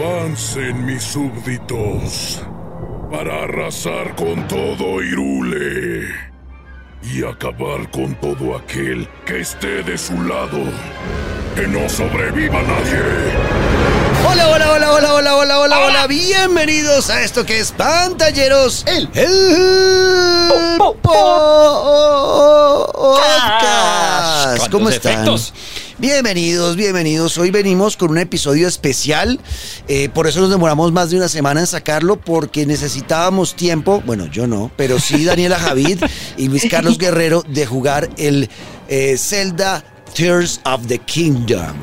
Avancen mis súbditos para arrasar con todo Irule y acabar con todo aquel que esté de su lado. Que no sobreviva nadie. Hola, hola, hola, hola, hola, hola, hola, hola. Bienvenidos a esto que es Pantalleros. El, el podcast. ¿Cómo están? efectos. Bienvenidos, bienvenidos. Hoy venimos con un episodio especial. eh, por eso nos demoramos más de una semana en sacarlo, porque necesitábamos tiempo. Bueno, yo no, pero sí Daniela Javid y Luis Carlos Guerrero de jugar el eh, Zelda Tears of the Kingdom.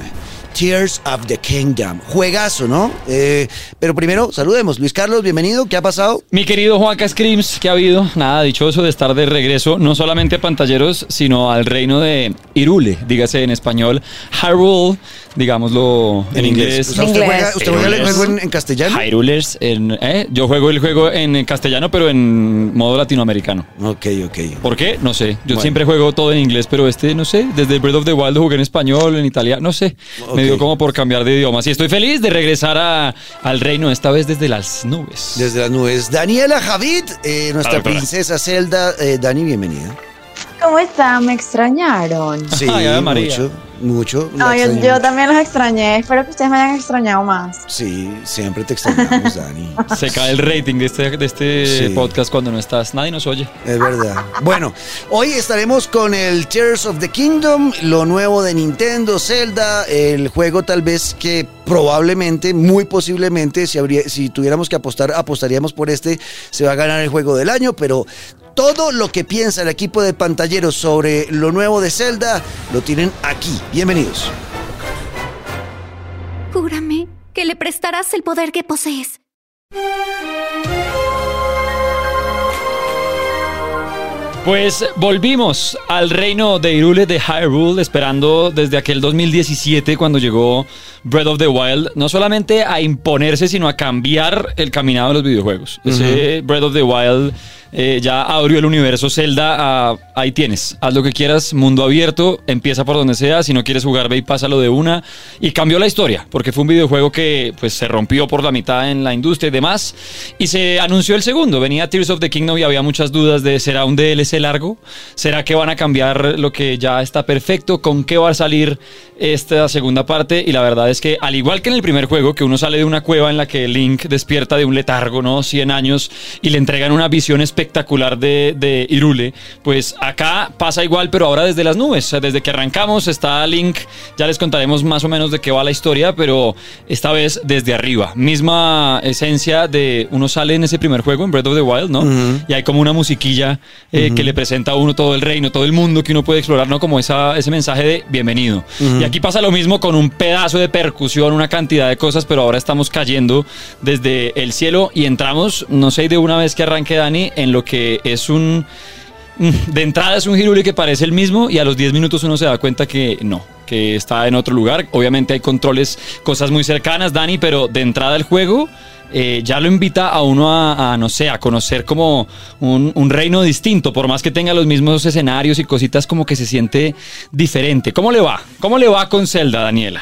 Tears of the Kingdom. Juegazo, ¿no? Eh, pero primero, saludemos. Luis Carlos, bienvenido. ¿Qué ha pasado? Mi querido Juanca Screams, ¿qué ha habido? Nada, dichoso de estar de regreso, no solamente a pantalleros, sino al reino de Irule, dígase en español, Hyrule, digámoslo en, inglés. O sea, ¿Usted Inglés. juega, usted juega el juego en, en castellano? Hyrulers, en, ¿eh? yo juego el juego en castellano, pero en modo latinoamericano. Ok, ok. ¿Por qué? No sé. Yo Bueno. siempre juego todo en inglés, pero este, no sé, desde Breath of the Wild lo jugué en español, en italiano, no sé. Ok. Me dio como por cambiar de idiomas. Y estoy feliz de regresar a- al reino, esta vez desde las nubes. Desde las nubes. Daniela Javid, eh, nuestra doctora. princesa Zelda. Eh, Dani, bienvenida. ¿Cómo están? ¿Me extrañaron? Sí, Ay, María. mucho, mucho. No, yo, también los extrañé. Espero que ustedes me hayan extrañado más. Sí, siempre te extrañamos, Dani. Se cae el rating de este, de este Sí. podcast cuando no estás. Nadie nos oye. Es verdad. Bueno, hoy estaremos con el Tears of the Kingdom, lo nuevo de Nintendo, Zelda, el juego tal vez que probablemente, muy posiblemente, si, habría, si tuviéramos que apostar, apostaríamos por este, se va a ganar el juego del año, pero todo lo que piensa el equipo de pantalleros sobre lo nuevo de Zelda, lo tienen aquí. Bienvenidos. Júrame que le prestarás el poder que posees. Pues volvimos al reino de Irule de Hyrule, esperando desde aquel 2017 cuando llegó Breath of the Wild, no solamente a imponerse, sino a cambiar el caminado de los videojuegos. Ese Breath of the Wild eh, ya abrió el universo Zelda a, ahí tienes, haz lo que quieras, mundo abierto, empieza por donde sea, si no quieres jugar ve y pásalo de una, y cambió la historia, porque fue un videojuego que pues se rompió por la mitad en la industria y demás, y se anunció el segundo, venía Tears of the Kingdom y había muchas dudas de ¿será un DLC largo? ¿Será que van a cambiar lo que ya está perfecto? ¿Con qué va a salir esta segunda parte? Y la verdad es que al igual que en el primer juego, que uno sale de una cueva en la que Link despierta de un letargo, ¿no? 100 años y le entregan una visión espectacular de, de Irule, pues acá pasa igual, pero ahora desde las nubes. O sea, desde que arrancamos está Link, ya les contaremos más o menos de qué va la historia, pero esta vez desde arriba. Misma esencia de uno sale en ese primer juego, en Breath of the Wild, ¿no? Y hay como una musiquilla eh, que le presenta a uno todo el reino, todo el mundo que uno puede explorar, ¿no? Como esa, ese mensaje de bienvenido. Y aquí pasa lo mismo con un pedazo de percusión, una cantidad de cosas, pero ahora estamos cayendo desde el cielo y entramos, no sé, de una vez que arranque Dani, en lo que es un... mm, De entrada es un Hiruli que parece el mismo y a los 10 minutos uno se da cuenta que no, que está en otro lugar. Obviamente hay controles, cosas muy cercanas, Dani, pero de entrada el juego eh, ya lo invita a uno a, no sé, conocer como un, un reino distinto, por más que tenga los mismos escenarios y cositas como que se siente diferente. ¿Cómo le va? ¿Cómo le va con Zelda, Daniela?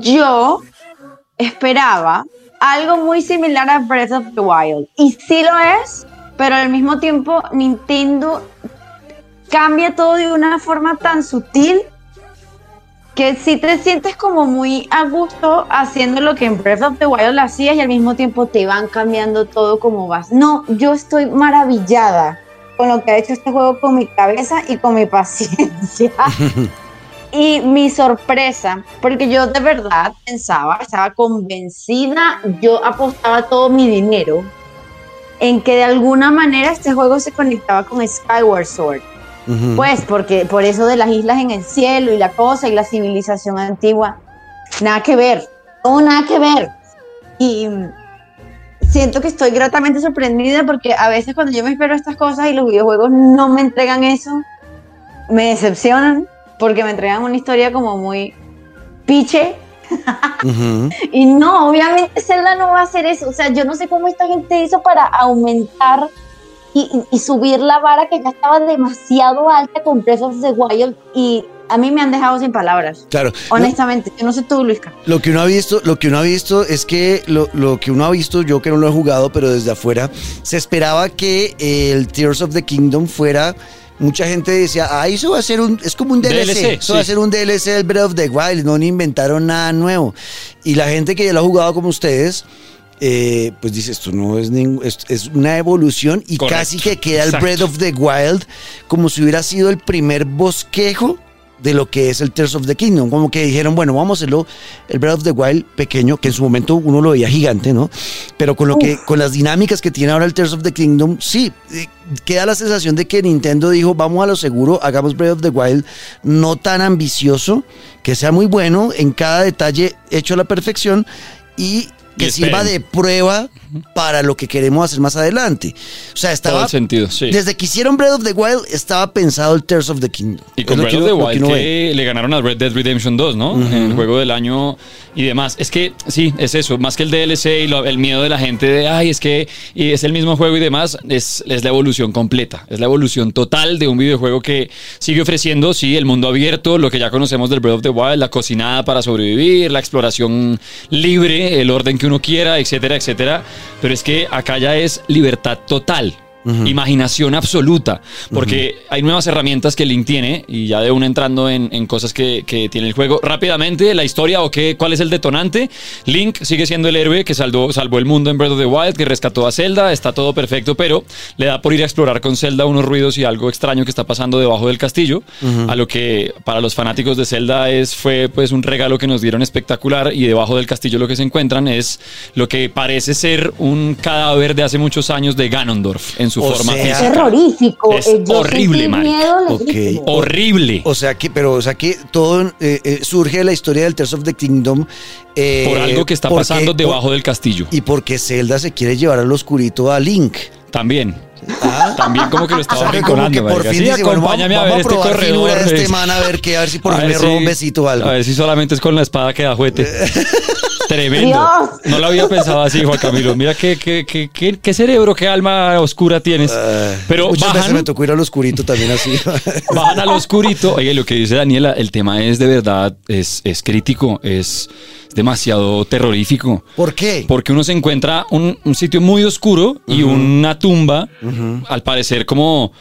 Yo esperaba algo muy similar a Breath of the Wild. Y sí lo es, pero al mismo tiempo Nintendo cambia todo de una forma tan sutil que sí te sientes como muy a gusto haciendo lo que en Breath of the Wild hacías y al mismo tiempo te van cambiando todo como vas. No, yo estoy maravillada con lo que ha hecho este juego con mi cabeza y con mi paciencia. y mi sorpresa, porque yo de verdad pensaba, estaba convencida, yo apostaba todo mi dinero en que de alguna manera este juego se conectaba con Skyward Sword. Pues porque por eso de las islas en el cielo y la cosa y la civilización antigua, nada que ver, no nada que ver. Y siento que estoy gratamente sorprendida porque a veces cuando yo me espero estas cosas y los videojuegos no me entregan eso, me decepcionan porque me entregan una historia como muy piche. Y no, obviamente Zelda no va a hacer eso. O sea, yo no sé cómo esta gente hizo para aumentar y, subir la vara que ya estaba demasiado alta con Breath of the Wild y a mí me han dejado sin palabras. Claro. Honestamente, yo no sé tú, Luisca. Lo que uno ha visto, lo que uno ha visto es que lo, lo que uno ha visto, yo que no lo he jugado, pero desde afuera, se esperaba que el Tears of the Kingdom fuera. Mucha gente decía, ah, eso va a ser un, es como un DLC, DLC, eso va a ser un DLC del Breath of the Wild, no inventaron nada nuevo. Y la gente que ya lo ha jugado como ustedes, eh, pues dice, esto no es ningún, es, una evolución y Correcto, casi que queda el. Breath of the Wild como si hubiera sido el primer bosquejo de lo que es el Tears of the Kingdom. Como que dijeron, bueno, vamos a hacerlo el Breath of the Wild pequeño, que en su momento uno lo veía gigante, ¿no? Pero con lo que, con las dinámicas que tiene ahora el Tears of the Kingdom, sí, eh, queda la sensación de que Nintendo dijo, vamos a lo seguro, hagamos Breath of the Wild no tan ambicioso, que sea muy bueno en cada detalle hecho a la perfección y que sirva de prueba para lo que queremos hacer más adelante. O sea, Todo estaba el sentido, sí. desde que hicieron Breath of the Wild estaba pensado el Tears of the Kingdom. Y con Breath que of the que Wild que le ganaron a Red Dead Redemption 2, ¿no? El juego del año y demás. Es que sí, es eso. Más que el DLC y lo- el miedo de la gente de, ay, es que y es el mismo juego y demás, es, es la evolución completa. Es la evolución total de un videojuego que sigue ofreciendo, sí, el mundo abierto, lo que ya conocemos del Breath of the Wild, la cocinada para sobrevivir, la exploración libre, el orden que uno quiera, etcétera, etcétera. Pero es que acá ya es libertad total. Imaginación absoluta, porque hay nuevas herramientas que Link tiene y ya de uno entrando en, en cosas que, que tiene el juego. Rápidamente, la historia o qué, cuál es el detonante. Link sigue siendo el héroe que salvó, salvó el mundo en Breath of the Wild, que rescató a Zelda, está todo perfecto, pero le da por ir a explorar con Zelda unos ruidos y algo extraño que está pasando debajo del castillo, a lo que para los fanáticos de Zelda es, fue pues un regalo que nos dieron espectacular y debajo del castillo lo que se encuentran es lo que parece ser un cadáver de hace muchos años de Ganondorf en su O forma sea, física. Terrorífico. Es Eh, yo horrible, miedo Ok. legítimo. Horrible. O sea que, pero, o sea que todo eh, eh, surge de la historia del Tears of the Kingdom. eh, por algo que está porque- pasando debajo del castillo. Y porque Zelda se quiere llevar al oscurito a Link. También. Ah. También como que lo O estaba sea, que como que por fin Sí, dice, bueno, vamos, acompáñame a vamos ver a este probar finura corredor. de este es- man a ver, que, a ver si por a fin ver me roba un si- besito o algo. A ver si solamente es con la espada que da juguete. Tremendo. Dios. No lo había pensado así, Juan Camilo. Mira qué, qué, qué, qué- qué cerebro, qué alma oscura tienes. Pero Muchas veces bajan, me tocó ir al oscurito también así. bajan al oscurito. Oye, lo que dice Daniela, el tema es de verdad, es, es crítico, es demasiado terrorífico. ¿Por qué? Porque uno se encuentra un, un sitio muy oscuro y una tumba, al parecer como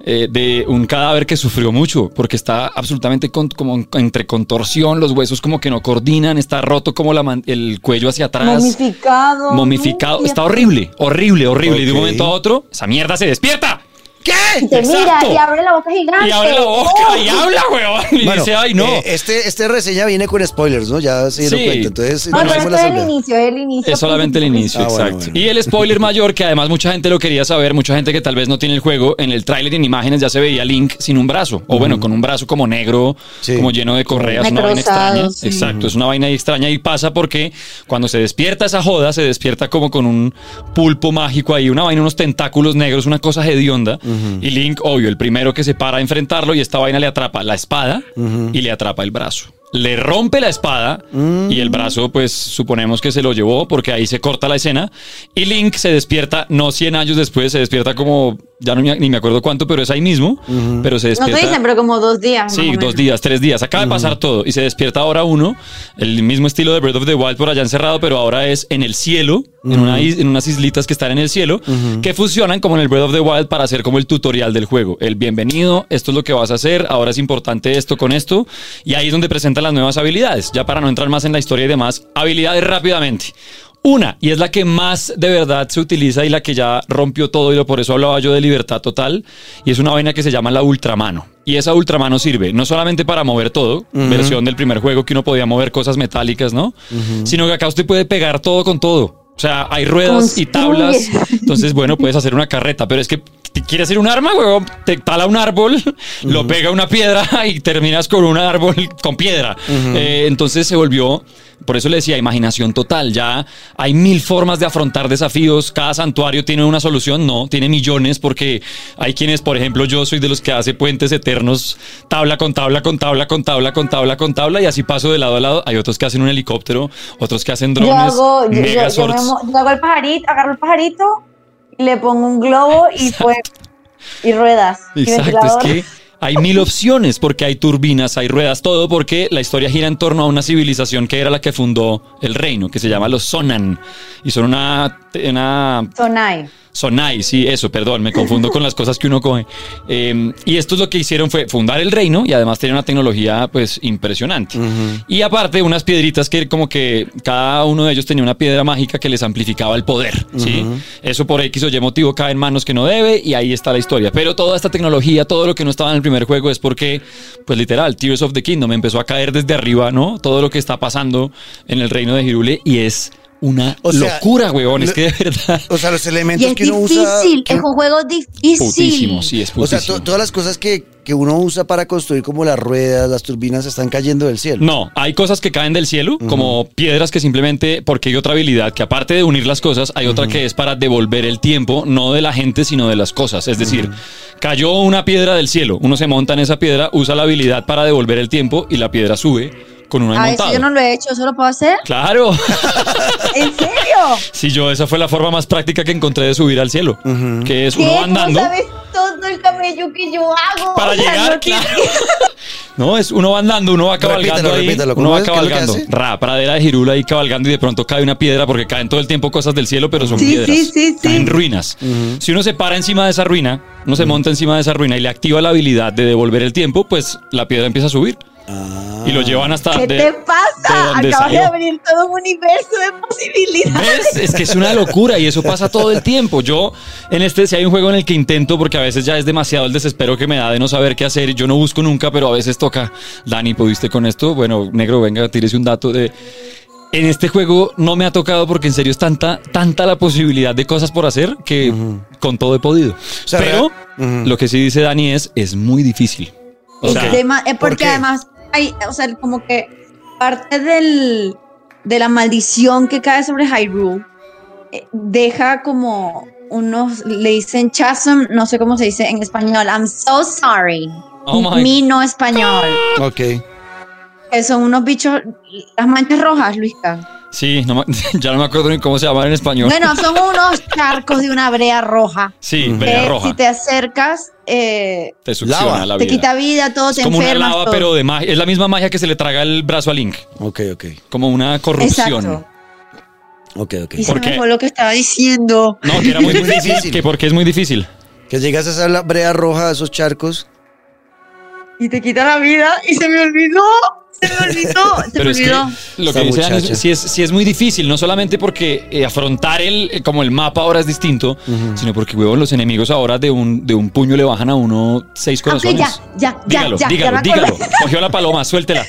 eh, de un cadáver que sufrió mucho, porque está absolutamente con- como entre contorsión, los huesos como que no coordinan, está roto como la man- el cuello hacia atrás. Momificado. Momificado. Está horrible, horrible, horrible. Y de un momento a otro, esa mierda se despierta. ¿Qué? Y te mira Exacto. y abre la boca gigante. Y abre la boca ¡Oh! y habla, weón. Y Bueno, dice, ay, no. eh, este, este reseña viene con spoilers, ¿no? Ya se dieron Sí. cuenta. Entonces, No, no pero es el inicio, es el inicio. Es solamente el inicio, Ah, bueno, exacto. bueno. Y el spoiler mayor, que además mucha gente lo quería saber, mucha gente que tal vez no tiene el juego, en el tráiler y en imágenes ya se veía Link sin un brazo, o bueno, con un brazo como negro, Sí. como lleno de correas, una vaina Necrosado, extraña. sí. Exacto, es una vaina extraña y pasa porque cuando se despierta esa joda, se despierta como con un pulpo mágico ahí, una vaina, unos tentáculos negros, una cosa hedionda. Y Link, obvio, el primero que se para a enfrentarlo y esta vaina le atrapa la espada y le atrapa el brazo. Le rompe la espada y el brazo, pues suponemos que se lo llevó porque ahí se corta la escena. Y Link se despierta, no 100 años después, se despierta como, ya no me- ni me acuerdo cuánto, pero es ahí mismo. Pero se No despierta. te dicen, pero como dos días. Sí, dos menos. días, tres días. Acaba de pasar todo. Y se despierta ahora uno, el mismo estilo de Breath of the Wild por allá encerrado, pero ahora es en el cielo, en, una is- en unas islitas que están en el cielo, que funcionan como en el Breath of the Wild para hacer como el tutorial del juego. El bienvenido, esto es lo que vas a hacer, ahora es importante esto con esto. Y ahí es donde presentan las nuevas habilidades. Ya para no entrar más en la historia y demás, habilidades rápidamente. Una, y es la que más de verdad se utiliza y la que ya rompió todo, y por eso hablaba yo de libertad total, y es una vaina que se llama la ultramano. Y esa ultramano sirve no solamente para mover todo, versión del primer juego que uno podía mover cosas metálicas, ¿no? Sino que acá usted puede pegar todo con todo. O sea, hay ruedas y tablas. Entonces, bueno, puedes hacer una carreta, pero es que quieres hacer un arma, huevón, te tala un árbol, lo pega a una piedra y terminas con un árbol con piedra. Eh, entonces se volvió, por eso le decía, imaginación total. Ya hay mil formas de afrontar desafíos. Cada santuario tiene una solución, no, tiene millones, porque hay quienes, por ejemplo, yo soy de los que hace puentes eternos, tabla con tabla, con tabla, con tabla, con tabla, con tabla, y así paso de lado a lado. Hay otros que hacen un helicóptero, otros que hacen Yo drones, hago, yo, yo- yo me megasorts. mo- yo hago el pajarito, agarro el pajarito, le pongo un globo y pues y ruedas. y Exacto, es que hay mil opciones porque hay turbinas, hay ruedas, todo porque la historia gira en torno a una civilización que era la que fundó el reino, que se llama los Sonan. Y son una... una Sonai. Sonai, sí, eso, perdón, me confundo con las cosas que uno coge. Eh, y esto es lo que hicieron fue fundar el reino y además tener una tecnología pues impresionante. Y aparte unas piedritas que como que cada uno de ellos tenía una piedra mágica que les amplificaba el poder, ¿sí? Eso por X o Y motivo cae en manos que no debe y ahí está la historia. Pero toda esta tecnología, todo lo que no estaba en el primer juego es porque, pues literal, Tears of the Kingdom empezó a caer desde arriba, ¿no? Todo lo que está pasando en el reino de Hirule y es una O sea, locura, huevón, es que de verdad... O sea, los Y elementos es que uno usa. difícil, que- es un juego difícil. Putísimo, sí, es o sea, putísimo. to- todas las cosas que, que uno usa para construir, como las ruedas, las turbinas, están cayendo del cielo. No, hay cosas que caen del cielo, como piedras que simplemente, porque hay otra habilidad, que aparte de unir las cosas, hay otra que es para devolver el tiempo, no de la gente, sino de las cosas. Es decir, cayó una piedra del cielo, uno se monta en esa piedra, usa la habilidad para devolver el tiempo y la piedra sube con uno ahí Ah, eso yo no lo he hecho, ¿eso lo puedo hacer? Claro, ¿En serio? sí, yo, esa fue la forma más práctica que encontré de subir al cielo, que es uno andando. ¿Tú sabes todo el camello que yo hago? Para O sea, llegar, no claro. No, es uno va andando, uno va cabalgando Repítalo, ahí, repítalo, uno ¿cómo va cabalgando. Ra, pradera de Jirula ahí cabalgando y de pronto cae una piedra porque caen todo el tiempo cosas del cielo, pero son Sí, piedras. sí, sí, sí. Caen ruinas. Si uno se para encima de esa ruina, uno se monta encima de esa ruina y le activa la habilidad de devolver el tiempo, pues la piedra empieza a subir. Y lo llevan hasta ¿Qué de- te de pasa? donde Acabas de salió. abrir todo un universo de posibilidades. ¿Ves? Es que es una locura y eso pasa todo el tiempo. Yo, en este, si hay un juego en el que intento, porque a veces ya es demasiado el desespero que me da de no saber qué hacer, yo no busco nunca, pero a veces toca. Dani, ¿pudiste con esto? Bueno, negro, venga, tírese un dato de. En este juego no me ha tocado porque en serio es tanta, tanta la posibilidad de cosas por hacer que con todo he podido. sea, pero real- Ujú. lo que sí dice Dani es, es muy difícil. O sea, eh, ¿por porque qué? además hay, o sea, como que parte del, de la maldición que cae sobre Hyrule eh, deja como unos, le dicen chasm, no sé cómo se dice en español, I'm so sorry. Oh my- Mi no español. Ok. Que son unos bichos, las manchas rojas, Luisca. Sí, no ya no me acuerdo ni cómo se llaman en español. Bueno, son unos charcos de una brea roja. sí, brea que roja. si te acercas, eh, Te succiona Lava. la te vida. quita vida, todo, Es te como una lava, todo. pero de magia. Es la misma magia que se le traga el brazo a Link. Ok, ok. Como una corrupción. Exacto. Ok, ok. Y se ¿Por me lo que estaba diciendo. No, que era muy muy difícil. Que porque es muy difícil. Que llegas a esa la- brea roja, a esos charcos. Y te quita la vida y se me olvidó. Se me olvidó. Se Pero me es que olvidó. lo que dice Dani sí es, sí es muy difícil, no solamente porque eh, afrontar el, eh, como el mapa ahora es distinto, sino porque, huevón, los enemigos ahora de un, de un puño le bajan a uno seis Ok, corazones. ya, ya, ya, dígalo, ya, dígalo, ya dígalo. Cogió la paloma, suéltela.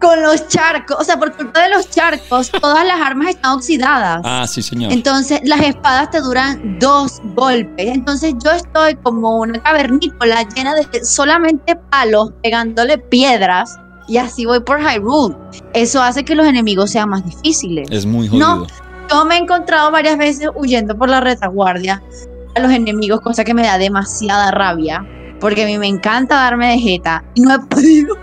Con los charcos, o sea, por culpa de los charcos, todas las armas están oxidadas. Ah, sí, señor. Entonces, las espadas te duran dos golpes. Entonces, yo estoy como una cavernícola llena de solamente palos, pegándole piedras. Y así voy por Hyrule. Eso hace que los enemigos sean más difíciles. Es muy jodido. No, yo me he encontrado varias veces huyendo por la retaguardia a los enemigos, cosa que me da demasiada rabia. Porque a mí me encanta darme de jeta y no he podido.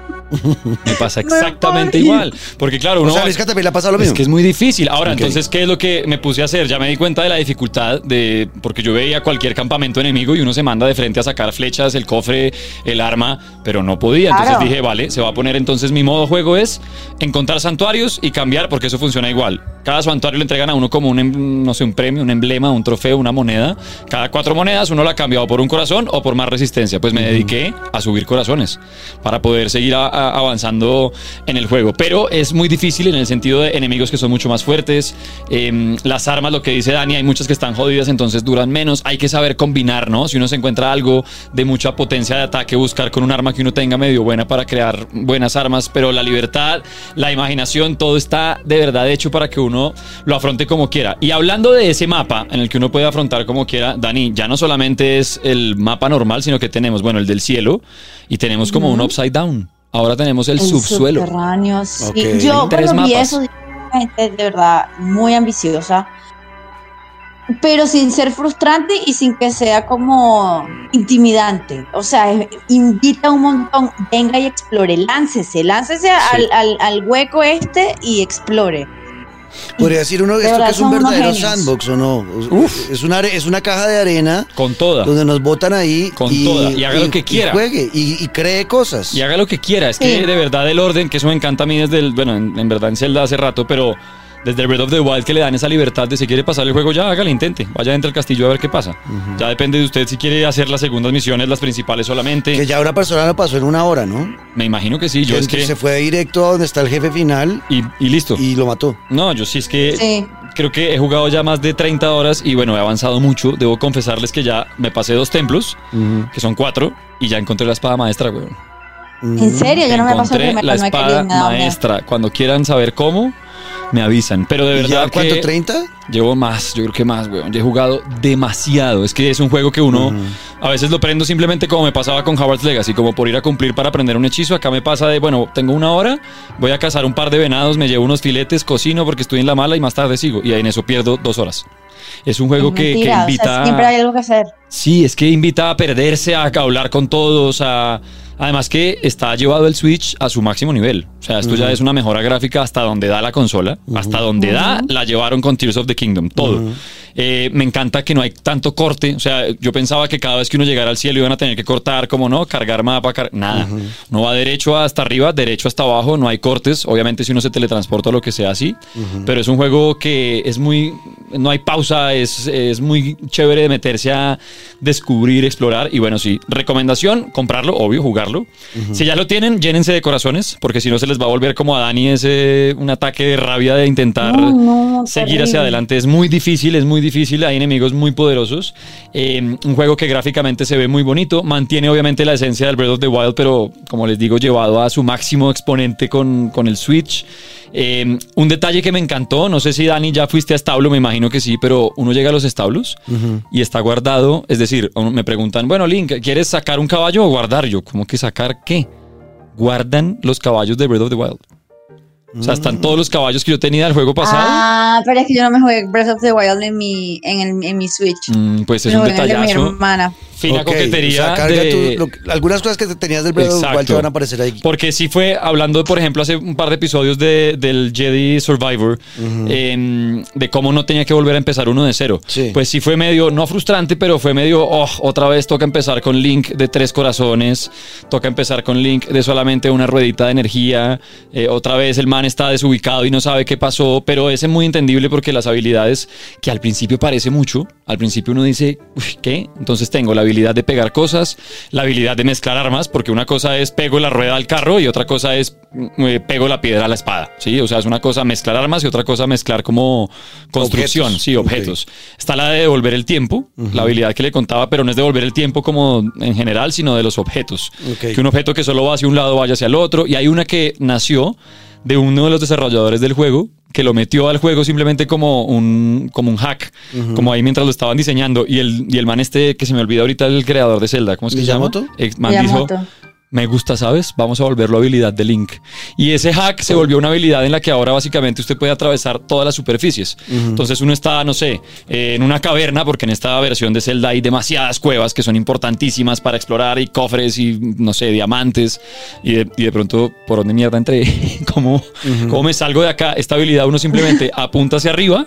Me pasa exactamente igual. Porque, claro, O uno. sea, Luisca también le ha pasado lo Es mismo. que es muy difícil. Ahora, Ok. entonces, ¿qué es lo que me puse a hacer? Ya me di cuenta de la dificultad de. Porque yo veía cualquier campamento enemigo y uno se manda de frente a sacar flechas, el cofre, el arma, pero no podía. Entonces Claro. dije, vale, se va a poner entonces mi modo juego es encontrar santuarios y cambiar, porque eso funciona igual. Cada santuario le entregan a uno como un, em- no sé, un premio, un emblema, un trofeo, una moneda. Cada cuatro monedas uno la cambia o por un corazón o por más resistencia. Pues me dediqué a subir corazones para poder seguir a- a- avanzando en el juego. Pero es muy difícil en el sentido de enemigos que son mucho más fuertes. Em, las armas, lo que dice Dani, hay muchas que están jodidas, entonces duran menos. Hay que saber combinar, ¿no? Si uno se encuentra algo de mucha potencia de ataque, buscar con un arma que uno tenga medio buena para crear buenas armas. Pero la libertad, la imaginación, todo está de verdad hecho para que uno lo afronte como quiera. Y hablando de ese mapa en el que uno puede afrontar como quiera, Dani, ya no solamente es el mapa normal, sino que tenemos, bueno, el del cielo y tenemos como un upside down. Ahora tenemos el, subsuelo. subterráneo, sí. Yo Tres cuando vi eso, gente de verdad muy ambiciosa, pero sin ser frustrante y sin que sea como intimidante. O sea, invita un montón, venga y explore, láncese, láncese al, al- al hueco este y explore. Podría decir uno esto que es un verdadero genios. sandbox o no. Es una, es una caja de arena Con toda. donde nos botan ahí. Con toda, y haga lo que quiera. Y juegue y, y cree cosas. Y haga lo que quiera. Es Sí. que de verdad el orden, que eso me encanta a mí desde el. Bueno, en, en verdad en Zelda hace rato, pero desde el Breath of the Wild que le dan esa libertad de si quiere pasar el juego, ya hágale, intente. Vaya dentro del castillo a ver qué pasa. Ya depende de usted si quiere hacer las segundas misiones, las principales solamente. Que ya una persona lo pasó en una hora, ¿no? Me imagino que sí. Yo es Que que. se fue directo a donde está el jefe final Y, y listo. y lo mató. No, yo sí es que Sí. creo que he jugado ya más de 30 horas y bueno, he avanzado mucho. Debo confesarles que ya me pasé dos templos, que son cuatro, y ya encontré la espada maestra, weón. En serio, yo no me primero, la espada maestra. Cuando quieran saber cómo, me avisan. Pero de ¿Y verdad ya cuánto? que ¿30? llevo más, yo creo que más, weón. Yo he jugado demasiado. Es que es un juego que uno a veces lo prendo simplemente como me pasaba con Howard's Legacy, como por ir a cumplir para aprender un hechizo. Acá me pasa de, bueno, tengo una hora, voy a cazar un par de venados, me llevo unos filetes, cocino porque estoy en la mala y más tarde sigo. Y ahí en eso pierdo dos horas. Es un juego Es que, que mentira, o sea, invita... siempre hay algo que hacer. Sí, es que invita a perderse, a hablar con todos, a... Además que está llevado el Switch a su máximo nivel. O sea, esto ya es una mejora gráfica hasta donde da la consola. Hasta donde da, la llevaron con Tears of the Kingdom. Todo. Eh, me encanta que no hay tanto corte. O sea, yo pensaba que cada vez que uno llegara al cielo iban a tener que cortar, como no, cargar mapa, car- nada. No va derecho hasta arriba, derecho hasta abajo, no hay cortes. Obviamente si uno se teletransporta o lo que sea así. Pero es un juego que es muy... No hay pausa, es, es muy chévere de meterse a descubrir, explorar. Y bueno, sí, recomendación, comprarlo, obvio, jugarlo. Si ya lo tienen, llénense de corazones, porque si no se les va a volver como a Dani ese un ataque de rabia de intentar No, no, seguir terrible. hacia adelante. Es muy difícil, es muy difícil. Hay enemigos muy poderosos. Eh, un juego que gráficamente se ve muy bonito. Mantiene obviamente la esencia del Breath of the Wild, pero como les digo, llevado a su máximo exponente con, con el Switch. Eh, un detalle que me encantó, no sé si Dani ya fuiste a establo, me imagino que sí, pero uno llega a los establos y está guardado. Es decir, me preguntan, bueno, Link, ¿quieres sacar un caballo o guardar? Yo, ¿cómo que sacar qué? Guardan los caballos de Breath of the Wild. O sea, están todos los caballos que yo tenía del juego pasado. Ah, pero es que yo no me jugué Breath of the Wild en mi, en el, en mi Switch. Mm, pues es Me un jugué en el de mi detallazo. hermana. Fina Ok, coquetería o sea, de- tu- lo- algunas cosas que te tenías del Breath of te van a aparecer ahí. Porque sí fue, hablando, por ejemplo, hace un par de episodios de- del Jedi Survivor, em, de cómo no tenía que volver a empezar uno de cero. Sí. Pues sí fue medio, no frustrante, pero fue medio, oh, otra vez toca empezar con Link de tres corazones, toca empezar con Link de solamente una ruedita de energía, eh, otra vez el man está desubicado y no sabe qué pasó, pero ese es muy entendible porque las habilidades, que al principio parece mucho, al principio uno dice, "Uy, ¿qué? Entonces tengo la habilidad de pegar cosas, la habilidad de mezclar armas, porque una cosa es pego la rueda al carro y otra cosa es mm, eh, pego la piedra a la espada, ¿sí? O sea, es una cosa mezclar armas y otra cosa mezclar como construcción, Objetos. sí, objetos. Está la de devolver el tiempo, la habilidad que le contaba, pero no es devolver el tiempo como en general, sino de los objetos. Que un objeto que solo va hacia un lado vaya hacia el otro. Y hay una que nació de uno de los desarrolladores del juego que lo metió al juego simplemente como un, como un hack, como ahí mientras lo estaban diseñando. Y el, y el man este, que se me olvida ahorita, el creador de Zelda, ¿cómo es que se llama? El man dijo. Me gusta, ¿sabes? Vamos a volverlo habilidad de Link. Y ese hack se volvió una habilidad en la que ahora básicamente usted puede atravesar todas las superficies. Entonces uno está, no sé, eh, en una caverna, porque en esta versión de Zelda hay demasiadas cuevas que son importantísimas para explorar y cofres y, no sé, diamantes. Y de, y de pronto, ¿por dónde mierda entré? ¿Cómo, ¿Cómo me salgo de acá? Esta habilidad uno simplemente apunta hacia arriba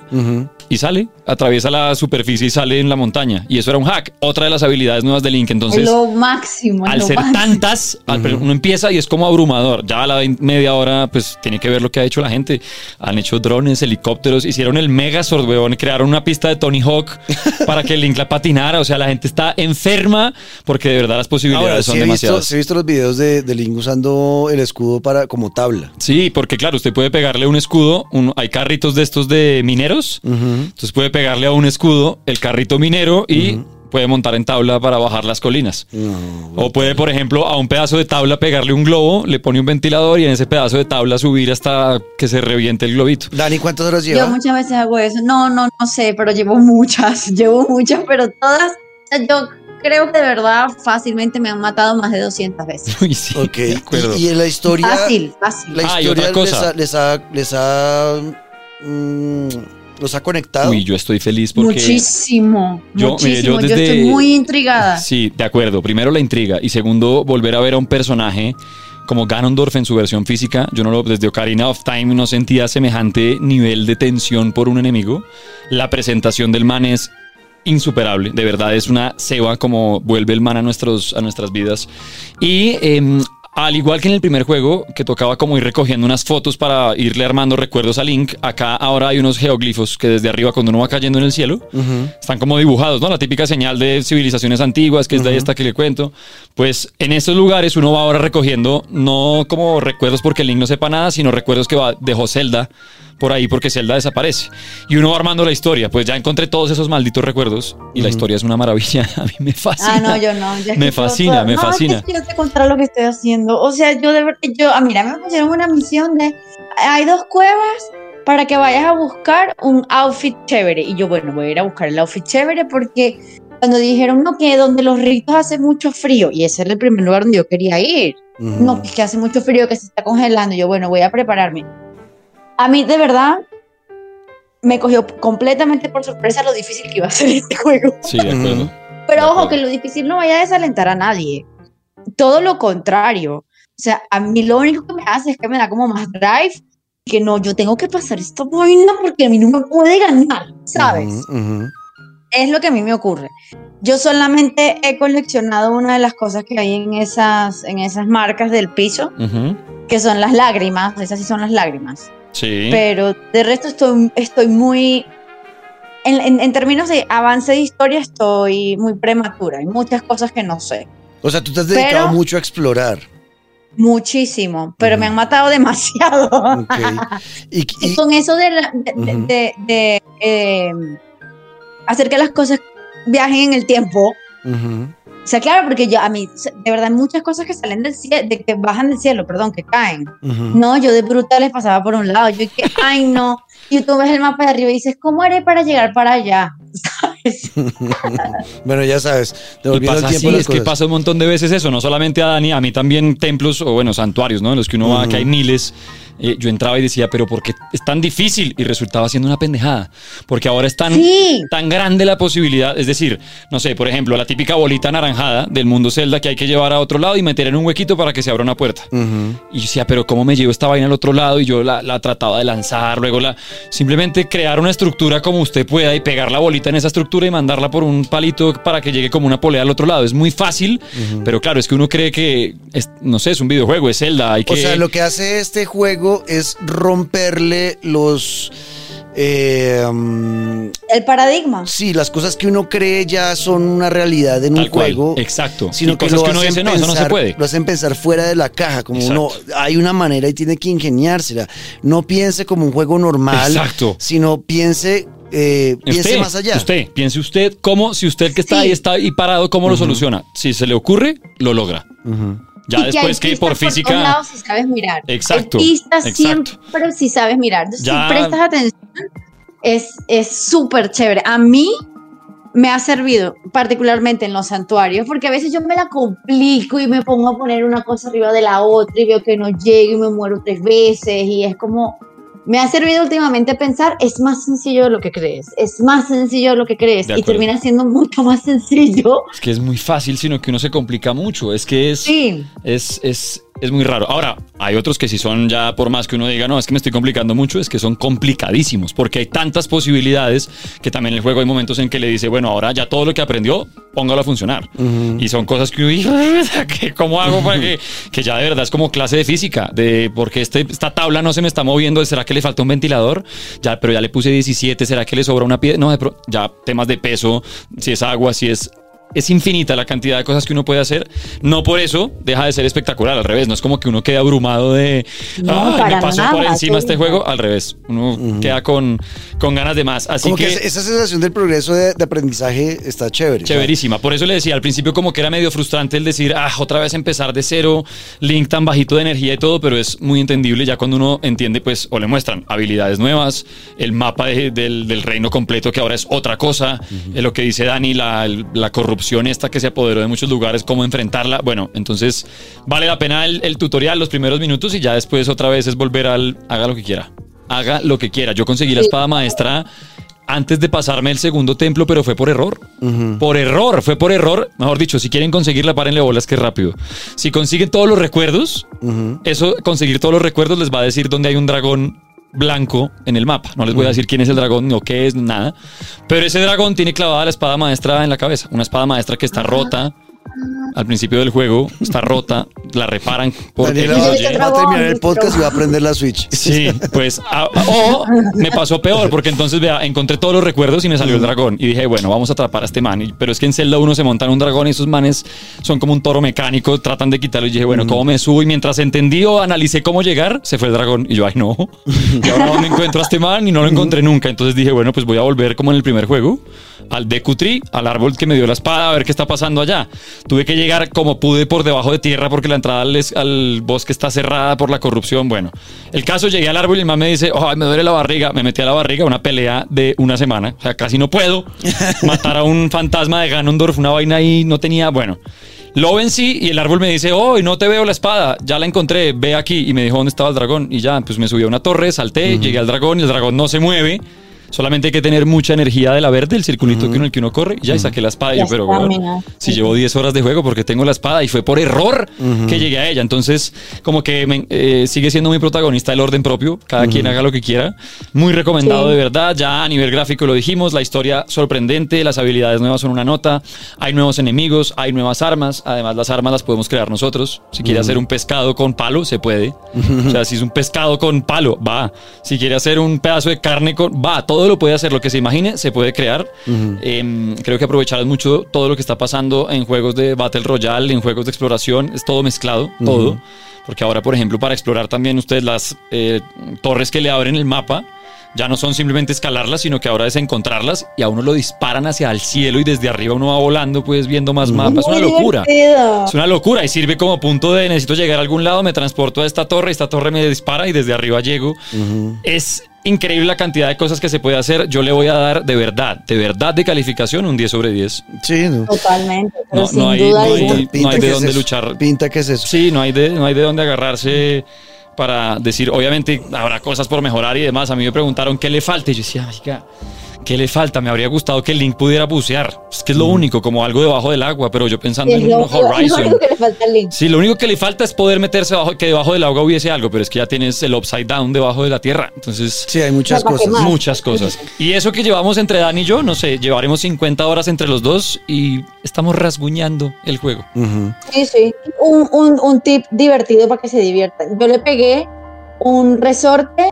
y sale, atraviesa la superficie y sale en la montaña. Y eso era un hack. Otra de las habilidades nuevas de Link. Entonces es lo máximo. al lo ser máximo. tantas, al- pero uno empieza y es como abrumador. Ya a la media hora, pues tiene que ver lo que ha hecho la gente. Han hecho drones, helicópteros, hicieron el Megazord, weón, crearon una pista de Tony Hawk para que Link la patinara. O sea, la gente está enferma porque de verdad las posibilidades Ahora, son sí he, visto, demasiadas. sí he visto los videos de, de Link usando el escudo para como tabla. Sí, porque claro, usted puede pegarle un escudo, un- hay carritos de estos de mineros, entonces puede pegarle a un escudo el carrito minero y puede montar en tabla para bajar las colinas. o puede, por ejemplo, a un pedazo de tabla pegarle un globo, le pone un ventilador y en ese pedazo de tabla subir hasta que se reviente el globito. Dani, ¿cuántas horas Yo lleva? muchas veces hago eso. No, no, no sé, pero llevo muchas. Llevo muchas, pero todas. o sea, Yo creo que de verdad fácilmente me han matado más de 200 veces. Uy, sí, Ok, de acuerdo. y, y en la historia, Fácil, fácil. la Ah, y historia ha, les ha, les ha, mm, los ha conectado. Uy, yo estoy feliz porque... muchísimo, Yo- muchísimo. mire, yo yo, estoy muy intrigada. Sí, de acuerdo. Primero la intriga y segundo volver a ver a un personaje como Ganondorf en su versión física. Yo no lo, desde Ocarina of Time no sentía semejante nivel de tensión por un enemigo. La presentación del man es insuperable. De verdad es una ceba como vuelve el man a, nuestros, a nuestras vidas. Y em, al igual que en el primer juego, que tocaba como ir recogiendo unas fotos para irle armando recuerdos a Link, acá ahora hay unos geoglifos que desde arriba, cuando uno va cayendo en el cielo, están como dibujados, ¿no? La típica señal de civilizaciones antiguas, que es de ahí esta que le cuento. Pues en estos lugares uno va ahora recogiendo, no como recuerdos porque Link no sepa nada, sino recuerdos que va, dejó Zelda por ahí porque Zelda desaparece. Y uno va armando la historia. Pues ya encontré todos esos malditos recuerdos y la historia es una maravilla. A mí me fascina. Ah, no, yo no. ya Me fascina, todo- me no, fascina. Es que yo te contar lo que estoy haciendo. O sea, yo de verdad, yo, ah, mira, me pusieron una misión de, hay dos cuevas para que vayas a buscar un outfit chévere. Y yo, bueno, voy a ir a buscar el outfit chévere porque cuando dijeron, no, que donde los ritos hace mucho frío, y ese era el primer lugar donde yo quería ir. Ujú. No, pues que hace mucho frío, que se está congelando. Yo, bueno, voy a prepararme. A mí, de verdad, me cogió completamente por sorpresa lo difícil que iba a ser este juego. Sí, de acuerdo. Pero De ojo, acuerdo. que lo difícil no vaya a desalentar a nadie. Todo lo contrario. O sea, a mí lo único que me hace es que me da como más drive. Que no, yo tengo que pasar esta vaina porque a mí no me puede ganar, ¿sabes? Es lo que a mí me ocurre. Yo solamente he coleccionado una de las cosas que hay en esas, en esas marcas del piso, que son las lágrimas. Esas sí son las lágrimas. Sí. Pero de resto estoy, estoy muy... En, en- en términos de avance de historia estoy muy prematura. Hay muchas cosas que no sé. O sea, tú te has dedicado Pero- mucho a explorar. Muchísimo, pero me han matado demasiado. Y, Y y- con eso de, la- de, eh, hacer que las cosas viajen en el tiempo. ujú. O sea, claro, porque yo a mí, de verdad, muchas cosas que salen del cielo, de que bajan del cielo, perdón, que caen. No, yo de bruta les pasaba por un lado. Yo dije, ay, no. Y tú ves el mapa de arriba y dices, ¿cómo haré para llegar para allá? Bueno, ya sabes, Y el pasa tiempo así, las es que pasa un montón de veces eso, no solamente a Dani, a mí también templos o bueno, santuarios, ¿no? En los que uno va, que hay miles. eh, yo entraba y decía, pero ¿por qué es tan difícil? Y resultaba siendo una pendejada. Porque ahora es tan, Sí. tan grande la posibilidad. Es decir, no sé, por ejemplo, la típica bolita anaranjada del mundo Zelda que hay que llevar a otro lado y meter en un huequito para que se abra una puerta. Y yo decía, pero ¿cómo me llevo esta vaina al otro lado? Y yo la, la trataba de lanzar, luego la... Simplemente crear una estructura como usted pueda y pegar la bolita en esa estructura y mandarla por un palito para que llegue como una polea al otro lado. Es muy fácil, pero claro, es que uno cree que, es, no sé, es un videojuego, es Zelda, hay que... O sea, lo que hace este juego es romperle los... eh, El paradigma. sí, las cosas que uno cree ya son una realidad en Tal un cual, juego. exacto. Sino Y que, cosas lo que uno hacen dice, no, eso no se puede. Lo hacen pensar fuera de la caja, como Exacto. uno, hay una manera y tiene que ingeniársela. No piense como un juego normal, Exacto. sino piense, eh, piense Usted, más allá. Usted, piense usted cómo, si usted que está Sí. ahí está ahí parado, ¿cómo lo soluciona? Si se le ocurre, lo logra. Ya Y que después que por física... lados si sabes mirar. Exacto, exacto. siempre si sabes mirar. Entonces, Ya- Si prestas atención, es es súper chévere. A mí me ha servido, particularmente en los santuarios, porque a veces yo me la complico y me pongo a poner una cosa arriba de la otra y veo que no llego y me muero tres veces y es como... Me ha servido últimamente pensar, es más sencillo de lo que crees, es más sencillo de lo que crees y termina siendo mucho más sencillo. Es que es muy fácil, sino que uno se complica mucho. Es que es... Sí. Es, es, es muy raro. Ahora, hay otros que sí son ya, por más que uno diga, no, es que me estoy complicando mucho, es que son complicadísimos, porque hay tantas posibilidades que también en el juego hay momentos en que le dice, bueno, ahora ya todo lo que aprendió, póngalo a funcionar. Y son cosas que uno dice, "¿Qué- ¿cómo hago para que, que ya de verdad es como clase de física, de porque este, esta tabla no se me está moviendo, ¿será que le falta un ventilador? Ya, pero ya le puse 17, ¿será que le sobra una piedra? No, ya temas de peso, si es agua, si es es infinita la cantidad de cosas que uno puede hacer. No por eso deja de ser espectacular, al revés. No es como que uno quede abrumado de, No, "Ay, me pasó nada, por encima este juego. Al revés, uno queda con, con ganas de más. Así Como que, que, esa sensación del progreso de, de aprendizaje está chévere. chéverísima. Por eso le decía al principio como que era medio frustrante el decir, ah, otra vez empezar de cero, Link tan bajito de energía y todo, pero es muy entendible ya cuando uno entiende, pues, o le muestran habilidades nuevas, el mapa de- del, del reino completo que ahora es otra cosa, eh, lo que dice Dani, la, la corrupción esta que se apoderó de muchos lugares, cómo enfrentarla. Bueno, entonces vale la pena el, el tutorial, los primeros minutos y ya después otra vez es volver al haga lo que quiera. Haga lo que quiera. Yo conseguí la espada maestra antes de pasarme el segundo templo, pero fue por error. Por error, fue por error. Mejor dicho, si quieren conseguirla, párenle bolas que rápido. Si consiguen todos los recuerdos, eso, conseguir todos los recuerdos les va a decir dónde hay un dragón blanco en el mapa. No les voy a decir quién es el dragón, o qué es, nada. Pero ese dragón tiene clavada la espada maestra en la cabeza. Una espada maestra que está rota al principio del juego, está rota, la reparan porque Daniela va, a terminar el podcast y va a prender la Switch. Sí, pues a- o me pasó peor porque entonces vea, encontré todos los recuerdos y me salió el dragón. Y dije, bueno, vamos a atrapar a este man, Y- pero es que en Zelda uno se montan un dragón y esos manes son como un toro mecánico, tratan de quitarlo. Y dije, bueno, ¿cómo me subo? Y mientras entendí o analicé cómo llegar, se fue el dragón. Y yo, ay no, y ahora dónde encuentro a este man y no lo encontré nunca, entonces dije, bueno, pues voy a volver como en el primer juego al Deku Tree, al árbol que me dio la espada, a ver qué está pasando allá. Tuve que llegar como pude por debajo de tierra porque la entrada al, bosque está cerrada por la corrupción. Bueno, el caso llegué al árbol y el man me dice, oh, me duele la barriga. Me metí a la barriga, una pelea de una semana. O sea, casi no puedo matar a un fantasma de Ganondorf, una vaina ahí no tenía, bueno. Lo vencí y el árbol me dice, oh, no te veo la espada, ya la encontré, ve aquí. Y me dijo dónde estaba el dragón. Y ya, pues me subí a una torre, salté, llegué al dragón y el dragón no se mueve. Solamente hay que tener mucha energía de la verde, el circulito que en el que uno corre. Ya y saqué la espada. Y yo, pero estamina. si llevo 10 horas de juego porque tengo la espada y fue por error que llegué a ella. Entonces, como que me- eh, sigue siendo muy protagonista el orden propio. Cada quien haga lo que quiera. Muy recomendado Sí. de verdad. Ya a nivel gráfico lo dijimos. La historia sorprendente. Las habilidades nuevas son una nota. Hay nuevos enemigos. Hay nuevas armas. Además, las armas las podemos crear nosotros. Si quiere hacer un pescado con palo, se puede. O sea, si es un pescado con palo, va. Si quiere hacer un pedazo de carne con. Va. Todo lo puede hacer. Lo que se imagine, se puede crear. Em, creo que aprovecharás mucho todo lo que está pasando en juegos de Battle Royale, en juegos de exploración. Es todo mezclado, todo. Porque ahora, por ejemplo, para explorar también ustedes las eh, torres que le abren el mapa, ya no son simplemente escalarlas, sino que ahora es encontrarlas y a uno lo disparan hacia el cielo y desde arriba uno va volando, pues viendo más mapas. Es una locura. divertido. Es una locura y sirve como punto de necesito llegar a algún lado, me transporto a esta torre, esta torre me dispara y desde arriba llego. Es increíble la cantidad de cosas que se puede hacer. Yo le voy a dar de verdad, de verdad de calificación un 10 sobre 10. Sí, no. Totalmente. No, sin no hay- duda no hay- alguna. no hay de es dónde luchar. Pinta que es eso. Sí, no hay de, no hay de dónde agarrarse para decir, obviamente habrá cosas por mejorar y demás. A mí me preguntaron qué le falta y yo decía, "Marica, ¿qué le falta? Me habría gustado que el Link pudiera bucear. Es que es lo único, como algo debajo del agua, pero yo pensando en un es lo Horizon. único que le falta Link. Sí, lo único que le falta es poder meterse abajo, que debajo del agua hubiese algo, pero es que ya tienes el upside down debajo de la tierra. Entonces, Sí, hay muchas cosas. muchas cosas. Y eso que llevamos entre Dan y yo, no sé, llevaremos 50 horas entre los dos y estamos rasguñando el juego. Sí, sí. Un, un, un tip divertido para que se diviertan. Yo le pegué un resorte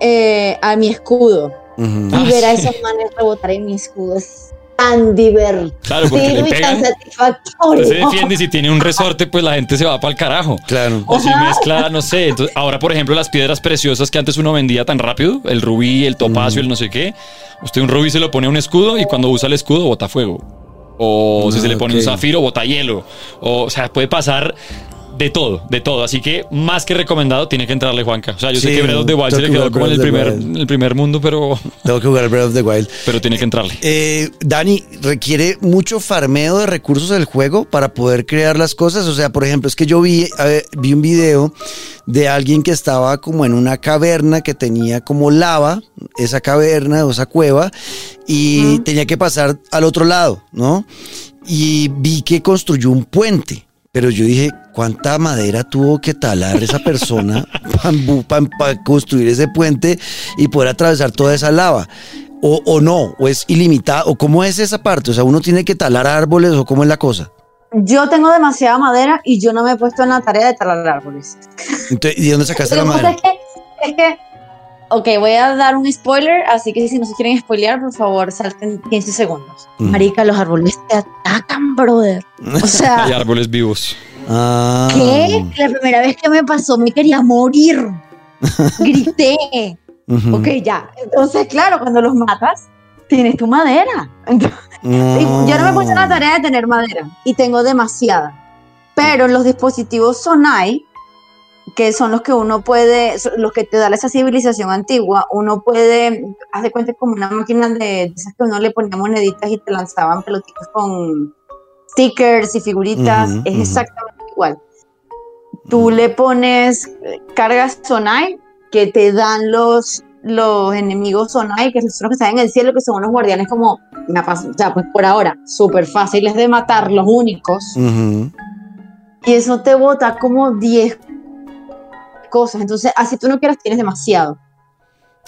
eh, a mi escudo. Ujú. Ah, y ver a sí. esos manes rebotar en mi escudo es tan divertido Claro, porque le y tan pegan, satisfactorio. se defiende y si tiene un resorte, pues la gente se va para el carajo. Claro. O si mezcla, no sé. Entonces, ahora, por ejemplo, las piedras preciosas que antes uno vendía tan rápido, el rubí, el topacio, el no sé qué. Usted un rubí se lo pone a un escudo y cuando usa el escudo bota fuego. O si se le pone un zafiro, bota hielo. O, o sea, puede pasar de todo, de todo. Así que más que recomendado, tiene que entrarle Juanca. O sea, yo sé que Breath of the Wild se le que quedó como en el primer, el primer mundo, pero, Tengo que jugar Breath of the Wild. pero tiene que entrarle. Eh, Dani, requiere mucho farmeo de recursos del juego para poder crear las cosas. O sea, por ejemplo, es que yo vi, ver, vi un video de alguien que estaba como en una caverna que tenía como lava, esa caverna o esa cueva, y tenía que pasar al otro lado, ¿no? Y vi que construyó un puente. Pero yo dije, ¿cuánta madera tuvo que talar esa persona para construir ese puente y poder atravesar toda esa lava? O, o no, o es ilimitado, o cómo es esa parte, o sea, uno tiene que talar árboles, o cómo es la cosa. Yo tengo demasiada madera y yo no me he puesto en la tarea de talar árboles. Entonces, ¿Y de dónde sacaste la madera? es que, es que, ok, voy a dar un spoiler, así que si no se quieren spoilear, por favor, salten 15 segundos. Mm. Marica, los árboles te atacan, brother. O sea, Hay árboles vivos. Ah. ¿qué? La primera vez que me pasó me quería morir. Grité. Ujú. Ok, ya. Entonces, claro, cuando los matas, tienes tu madera. Entonces, y yo no me puse la tarea de tener madera y tengo demasiada. Pero los dispositivos Sonai, que son los que uno puede, los que te da esa civilización antigua, uno puede, haz de cuenta como una máquina de, esas que uno le ponía moneditas y te lanzaban pelotitas con stickers y figuritas, es exactamente igual. Tú le pones cargas Sonai que te dan los, los enemigos son ahí, que son los que están en el cielo, que son unos guardianes como, o sea, pues por ahora, súper fáciles de matar, los únicos. Y eso te bota como 10 cosas. Entonces, así tú no quieras, tienes demasiado.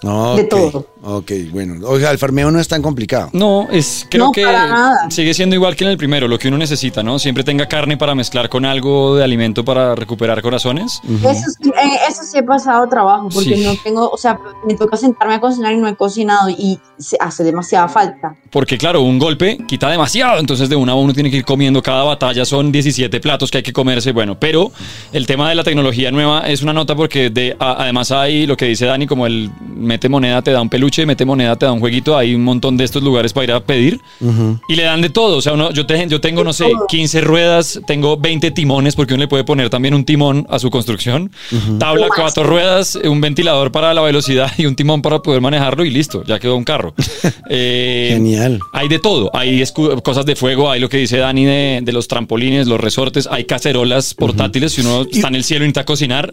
Ok, De todo. Ok, bueno. Oiga, el farmeo no es tan complicado. No, es creo No, que para nada. sigue siendo igual que en el primero, lo que uno necesita, ¿no? Siempre tenga carne para mezclar con algo de alimento para recuperar corazones. Eso, sí, en eso sí he pasado trabajo, porque Sí. no tengo, o sea, me toca sentarme a cocinar y no he cocinado y se hace demasiada falta. Porque claro, un golpe quita demasiado, entonces de una a uno tiene que ir comiendo cada batalla, son 17 platos que hay que comerse, bueno, pero el tema de la tecnología nueva es una nota porque de, a- además hay lo que dice Dani, como el mete moneda te da un peluche, mete moneda te da un jueguito, hay un montón de estos lugares para ir a pedir. Y le dan de todo, o sea, uno, yo, te- yo tengo, no sé, 15 ruedas, tengo 20 timones porque uno le puede poner también un timón a su construcción, tabla, cuatro ruedas, un ventilador para la velocidad y un timón para poder manejarlo y listo, ya quedó un carro. Eh, Genial. hay de todo, hay cosas de fuego, hay lo que dice Dani de, de los trampolines, los resortes, hay cacerolas portátiles, si uno está en el cielo y necesita cocinar,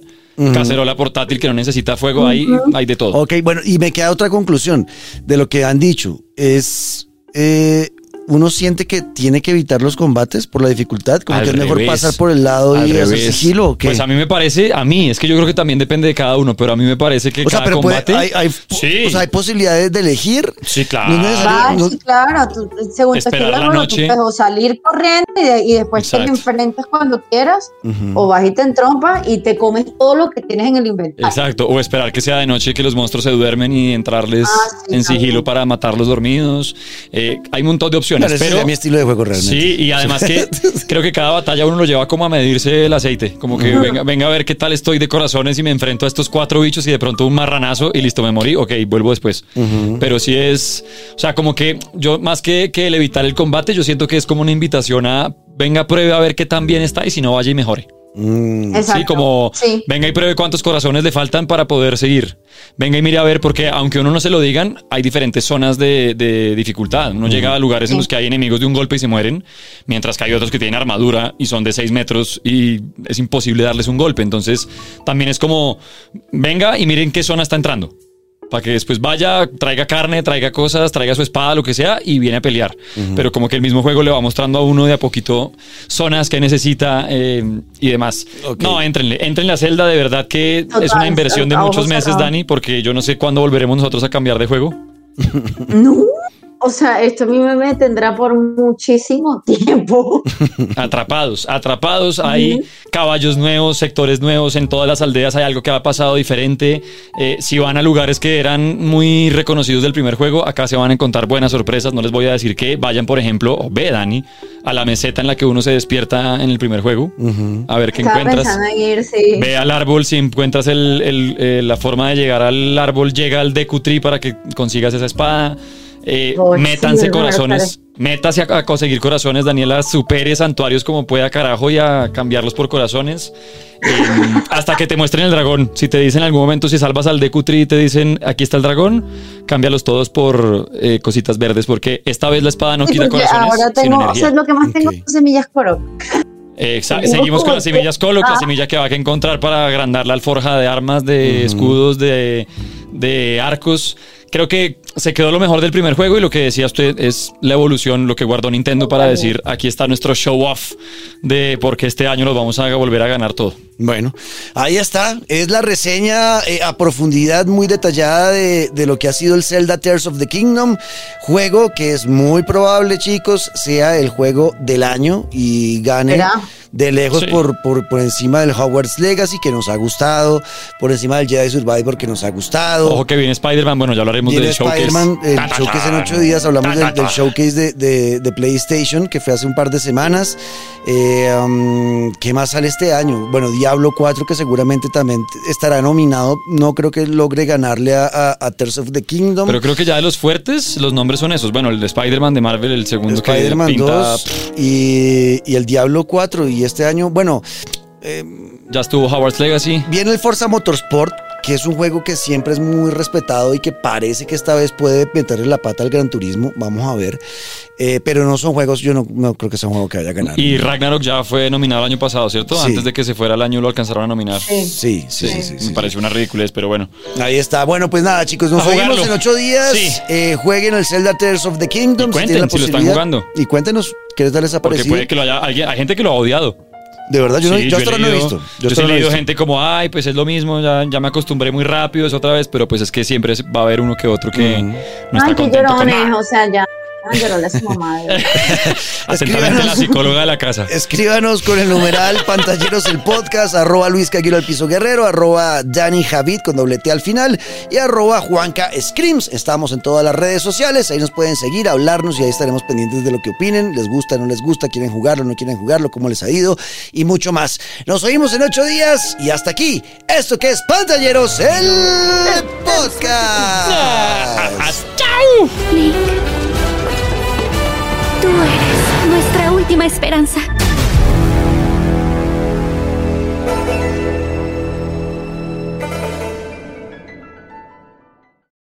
cacerola portátil que no necesita fuego, hay, hay de todo. Ok, bueno, y me queda otra conclusión de lo que han dicho. Es. eh, uno siente que tiene que evitar los combates por la dificultad, como Al que es mejor revés. pasar por el lado Al y hacer sigilo o qué. Pues a mí me parece, a mí, es que yo creo que también depende de cada uno, pero a mí me parece que o sea, cada pero puede- combate... hay, hay- sí, o sea, hay posibilidades de elegir. sí, claro. no Ah, no- sí, claro, tú, según la noche. tú puedes o salir corriendo y, de- y después te Exacto. enfrentas cuando quieras, Ujú. o vas y te entrompas y te comes todo lo que tienes en el inventario. Exacto, o esperar que sea de noche que los monstruos se duermen y entrarles Ah, sí, en sigilo también. para matarlos dormidos. Eh, hay un montón de opciones, Pero sería mi estilo de juego realmente. Sí, y además que creo que cada batalla uno lo lleva como a medirse el aceite. Como que venga, venga a ver qué tal estoy de corazones y me enfrento a estos cuatro bichos y de pronto un marranazo y listo, me morí. Ok, vuelvo después. Pero sí es, o sea, como que yo más que, que el evitar el combate, yo siento que es como una invitación a venga, pruebe a ver qué tan bien está y si no, vaya y mejore. Mm, Exacto. Sí, como Sí. venga y pruebe cuántos corazones le faltan para poder seguir. Venga y mire a ver, porque aunque uno no se lo digan, hay diferentes zonas de, de dificultad. Uno llega a lugares en los que hay enemigos de un golpe y se mueren, mientras que hay otros que tienen armadura y son de 6 metros y es imposible darles un golpe. Entonces, también es como, venga y miren qué zona está entrando. Para que después vaya, traiga carne, traiga cosas, traiga su espada, lo que sea, y viene a pelear. Pero como que el mismo juego le va mostrando a uno de a poquito zonas que necesita eh, y demás. Ok. No, entrenle, entrenle a Zelda, de verdad que es una inversión de muchos meses. Dani, porque yo no sé cuándo volveremos nosotros a cambiar de juego. No, o sea, esto a mí me me tendrá por muchísimo tiempo. Atrapados, atrapados, hay caballos nuevos, sectores nuevos, en todas las aldeas hay algo que ha pasado diferente. Eh, si van a lugares que eran muy reconocidos del primer juego, acá se van a encontrar buenas sorpresas. No les voy a decir que vayan, por ejemplo, o ve, Dani, a la meseta en la que uno se despierta en el primer juego, a ver qué Estaba encuentras. en ir, sí. Ve al árbol, si encuentras el- el- eh, la forma de llegar al árbol, llega al Deku Tree para que consigas esa espada. Eh, Oh, sí, métanse corazones, métase a, a conseguir corazones, Daniela, supere santuarios como pueda, carajo, y a cambiarlos por corazones. Eh, hasta que te muestren el dragón. Si te dicen en algún momento, si salvas al Deku Tree y te dicen, aquí está el dragón, cámbialos todos por eh, cositas verdes, porque esta vez la espada no Sí, quita corazones, ahora sino tengo, o energía. sea, lo que más tengo son semillas coro. Exa- Tengo seguimos con las semillas Colo, la Ah. semilla que va a encontrar para agrandar la alforja de armas, de escudos, de, de arcos. Creo que se quedó lo mejor del primer juego y lo que decía usted es la evolución, lo que guardó Nintendo para decir, aquí está nuestro show off de porque este año nos vamos a volver a ganar todo. Bueno, ahí está. Es la reseña eh, a profundidad muy detallada de, de lo que ha sido el Zelda Tears of the Kingdom. Juego que es muy probable, chicos, sea el juego del año y gane de lejos Sí. por, por, por encima del Hogwarts Legacy que nos ha gustado, por encima del Jedi Survivor que nos ha gustado. Ojo que viene Spider-Man, bueno, ya hablaremos Viene del showcase. Spider-Man, el Ta, ta, showcase en ocho días, hablamos Ta, del, ta, del ta. showcase de, de- de PlayStation que fue hace un par de semanas. Eh, um, ¿Qué más sale este año? Bueno, Diablo 4 que seguramente también estará nominado. No creo que logre ganarle a, a, a Tears of the Kingdom. Pero creo que ya de los fuertes, los nombres son esos. Bueno, el de Spider-Man de Marvel, el segundo que Spider-Man pinta, 2 y, y el Diablo 4 y este año, bueno, eh, ya estuvo Howard's Legacy. viene el Forza Motorsport que es un juego que siempre es muy respetado y que parece que esta vez puede meterle la pata al Gran Turismo. Vamos a ver. Eh, pero no son juegos, yo no, no creo que sea un juego que vaya a ganar. Y Ragnarok ya fue nominado el año pasado, ¿cierto? Sí. Antes de que se fuera el año lo alcanzaron a nominar. Sí. Sí, sí, sí. sí, sí, Me pareció una ridiculez, pero bueno. Ahí está. Bueno, pues nada, chicos, nos A jugarlo. en ocho días. Sí. Eh, jueguen el Zelda Tears of the Kingdom. Y cuenten tienen la si lo están posibilidad. jugando. Y cuéntenos, ¿quieres darles Porque aparecido? puede que lo haya alguien, hay gente que lo ha odiado. De verdad, yo, no, yo hasta ahora no he leído- visto. Yo, sí he leído visto. gente como, ay, pues es lo mismo, ya, ya me acostumbré muy rápido, es otra vez, pero pues es que siempre va a haber uno que otro que Mm. no está Ay, qué contento con llorones, nada. o sea, ya. Ah, su mamá. Atentamente la psicóloga de la casa. Escríbanos con el numeral pantalleros el podcast, arroba Luis Caguero al piso guerrero, arroba Dani Javid con doblete al final y arroba Juanca Screams. Estamos en todas las redes sociales, ahí nos pueden seguir, hablarnos y ahí estaremos pendientes de lo que opinen, les gusta, no les gusta, quieren jugarlo, no quieren jugarlo, cómo les ha ido y mucho más. Nos oímos en ocho días y hasta aquí, esto que es pantalleros el podcast. ¡Chao! Tú eres nuestra última esperanza.